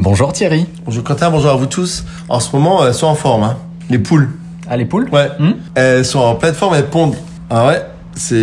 Bonjour Thierry. Bonjour Quentin, bonjour à vous tous. En ce moment, elles sont en forme, hein. Les poules. Ah, les poules Ouais. Hmm elles sont en pleine forme, elles pondent. Ah ouais, c'est,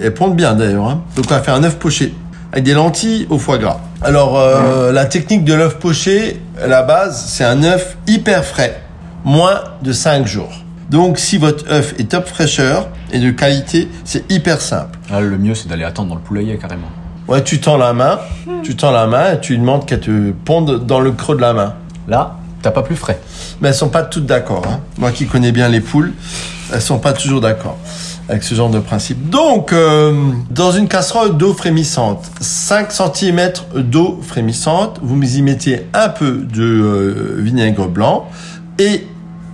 elles pondent bien d'ailleurs, hein. Donc on va faire un œuf poché avec des lentilles au foie gras. Alors, euh, la technique de l'œuf poché, la base, c'est un œuf hyper frais, moins de 5 jours. Donc, si votre œuf est top fraîcheur et de qualité, c'est hyper simple. Ah, Le mieux, c'est d'aller attendre dans le poulailler carrément. Ouais, tu tends la main, tu tends la main et tu lui demandes qu'elle te ponde dans le creux de la main. Là, t'as pas plus frais. Mais elles sont pas toutes d'accord. Hein. Moi qui connais bien les poules, elles sont pas toujours d'accord avec ce genre de principe. Donc, euh, dans une casserole d'eau frémissante, 5 cm d'eau frémissante, vous y mettez un peu de euh, vinaigre blanc et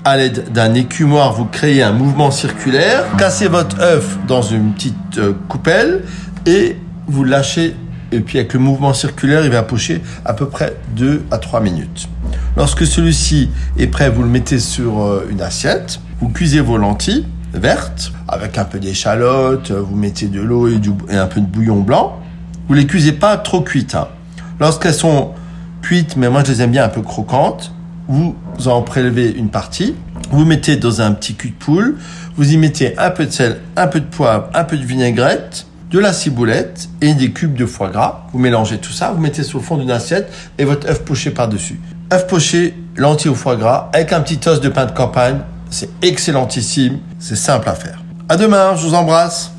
à l'aide d'un écumoire, vous créez un mouvement circulaire, cassez votre œuf dans une petite euh, coupelle et vous lâchez et puis avec le mouvement circulaire, il va pocher à peu près 2 à 3 minutes. Lorsque celui-ci est prêt, vous le mettez sur euh, une assiette, vous cuisez vos lentilles vertes avec un peu d'échalote, euh, vous mettez de l'eau et, un peu de bouillon blanc. Vous les cuisez pas trop cuites. hein. Lorsqu'elles sont cuites, mais moi je les aime bien un peu croquantes, vous en prélevez une partie, vous mettez dans un petit cul de poule, vous y mettez un peu de sel, un peu de poivre, un peu de vinaigrette, de la ciboulette et des cubes de foie gras. Vous mélangez tout ça, vous mettez sur le fond d'une assiette et votre œuf poché par-dessus. œuf poché, lentilles au foie gras, avec un petit os de pain de campagne. C'est excellentissime, c'est simple à faire. À demain, je vous embrasse.